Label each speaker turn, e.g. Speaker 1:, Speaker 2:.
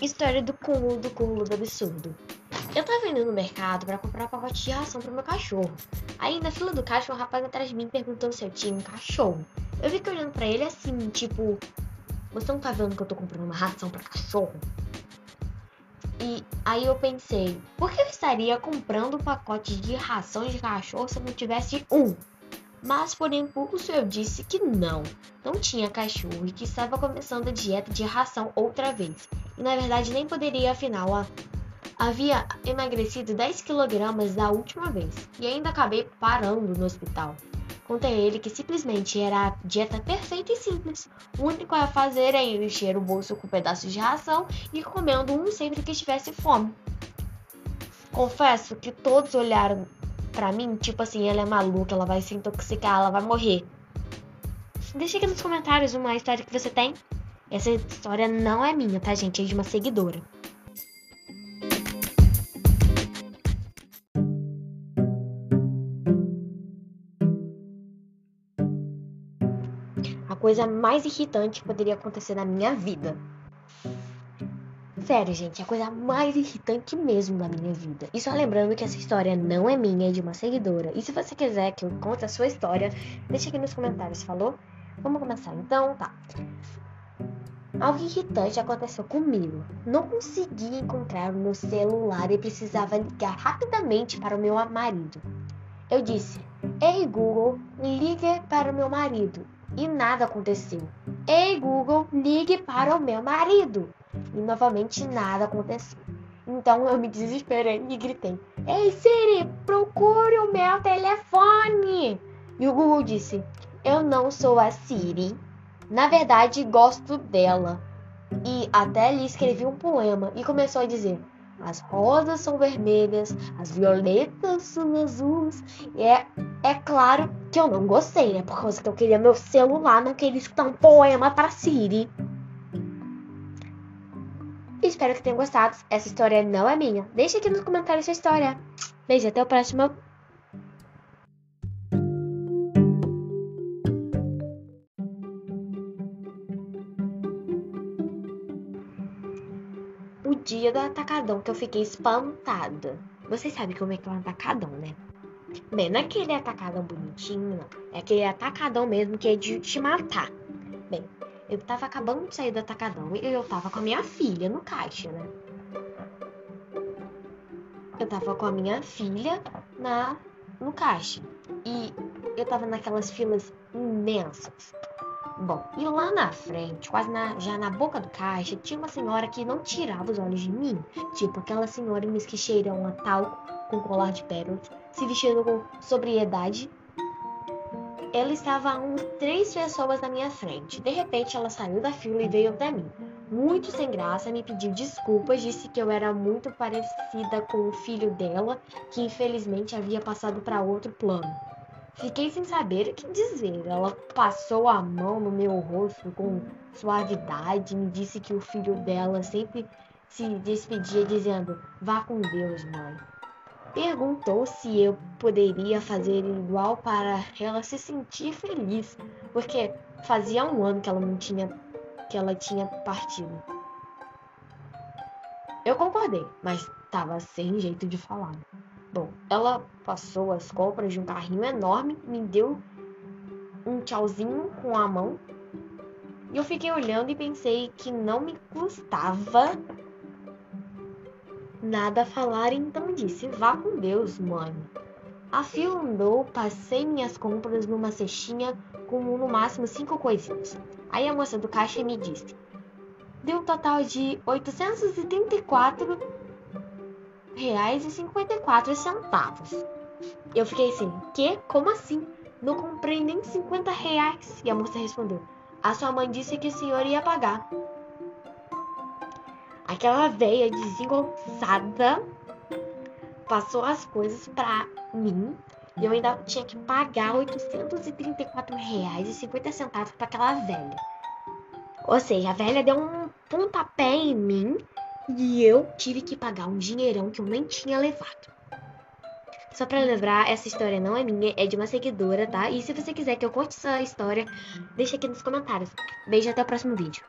Speaker 1: História do cúmulo do cúmulo do absurdo. Eu tava indo no mercado para comprar um pacote de ração pro meu cachorro. Aí na fila do caixa, um rapaz atrás de mim perguntou se eu tinha um cachorro. Eu fiquei olhando para ele assim, tipo, você não tá vendo que eu tô comprando uma ração para cachorro? E aí eu pensei, por que eu estaria comprando um pacote de ração de cachorro se eu não tivesse um? Mas por impulso eu disse que não, não tinha cachorro e que estava começando a dieta de ração outra vez. Na verdade nem poderia, afinal, havia emagrecido 10 kg da última vez e ainda acabei parando no hospital. Contei a ele que simplesmente era a dieta perfeita e simples. O único a fazer é encher o bolso com pedaços de ração e comendo um sempre que estivesse fome. Confesso que todos olharam pra mim, tipo assim, ela é maluca, ela vai se intoxicar, ela vai morrer. Deixa aqui nos comentários uma história que você tem. Essa história não é minha, tá, gente? É de uma seguidora. A coisa mais irritante que poderia acontecer na minha vida. Sério, gente, é a coisa mais irritante mesmo da minha vida. E só lembrando que essa história não é minha, é de uma seguidora. E se você quiser que eu conte a sua história, deixa aqui nos comentários, falou? Vamos começar então, tá? Algo irritante aconteceu comigo. Não consegui encontrar o meu celular e precisava ligar rapidamente para o meu marido. Eu disse: Ei Google, ligue para o meu marido. E nada aconteceu. Ei Google, ligue para o meu marido. E novamente nada aconteceu. Então eu me desesperei e gritei: Ei Siri, procure o meu telefone! E o Google disse: Eu não sou a Siri. Na verdade, gosto dela. E até lhe escrevi um poema e começou a dizer: As rosas são vermelhas, as violetas são azuis. E é, é claro que eu não gostei, né? Por causa que eu queria meu celular, não queria escutar um poema para Siri. Espero que tenham gostado. Essa história não é minha. Deixe aqui nos comentários sua história. Beijo, até o próximo. Dia do atacadão que eu fiquei espantada. Vocês sabem como é que é um atacadão, né? Bem, não é aquele atacadão bonitinho, não. É aquele atacadão mesmo que é de te matar. Bem, eu tava acabando de sair do atacadão e eu tava com a minha filha no caixa, né? Eu tava com a minha filha na no caixa. E eu tava naquelas filas imensas. Bom, e lá na frente, quase na, já na boca do caixa, tinha uma senhora que não tirava os olhos de mim. Tipo, aquela senhora mesquicheirão a talco com colar de pérolas, se vestindo com sobriedade ela estava a uns três pessoas na minha frente. De repente, ela saiu da fila e veio até mim. Muito sem graça, me pediu desculpas, disse que eu era muito parecida com o filho dela, que infelizmente havia passado para outro plano. Fiquei sem saber o que dizer. Ela passou a mão no meu rosto com suavidade, me disse que o filho dela sempre se despedia dizendo: Vá com Deus, mãe perguntou se eu poderia fazer igual para ela se sentir feliz, porque fazia um ano que ela não tinha que ela tinha partido. Eu concordei, mas estava sem jeito de falar. Bom, ela passou as compras de um carrinho enorme, me deu um tchauzinho com a mão. E eu fiquei olhando e pensei que não me custava Nada falar, então disse: Vá com Deus, mãe. A fila andou, passei minhas compras numa cestinha com no máximo cinco coisinhas. Aí a moça do caixa me disse: Deu um total de 834 reais e 54 centavos. Eu fiquei assim: Que? Como assim? Não comprei nem 50 reais. E a moça respondeu: A sua mãe disse que o senhor ia pagar. Aquela velha desengonçada passou as coisas pra mim e eu ainda tinha que pagar R$ 834,50 para aquela velha. Ou seja, a velha deu um pontapé em mim e eu tive que pagar um dinheirão que eu nem tinha levado. Só para lembrar, essa história não é minha, é de uma seguidora, tá? E se você quiser que eu conte essa história, deixa aqui nos comentários. Beijo até o próximo vídeo.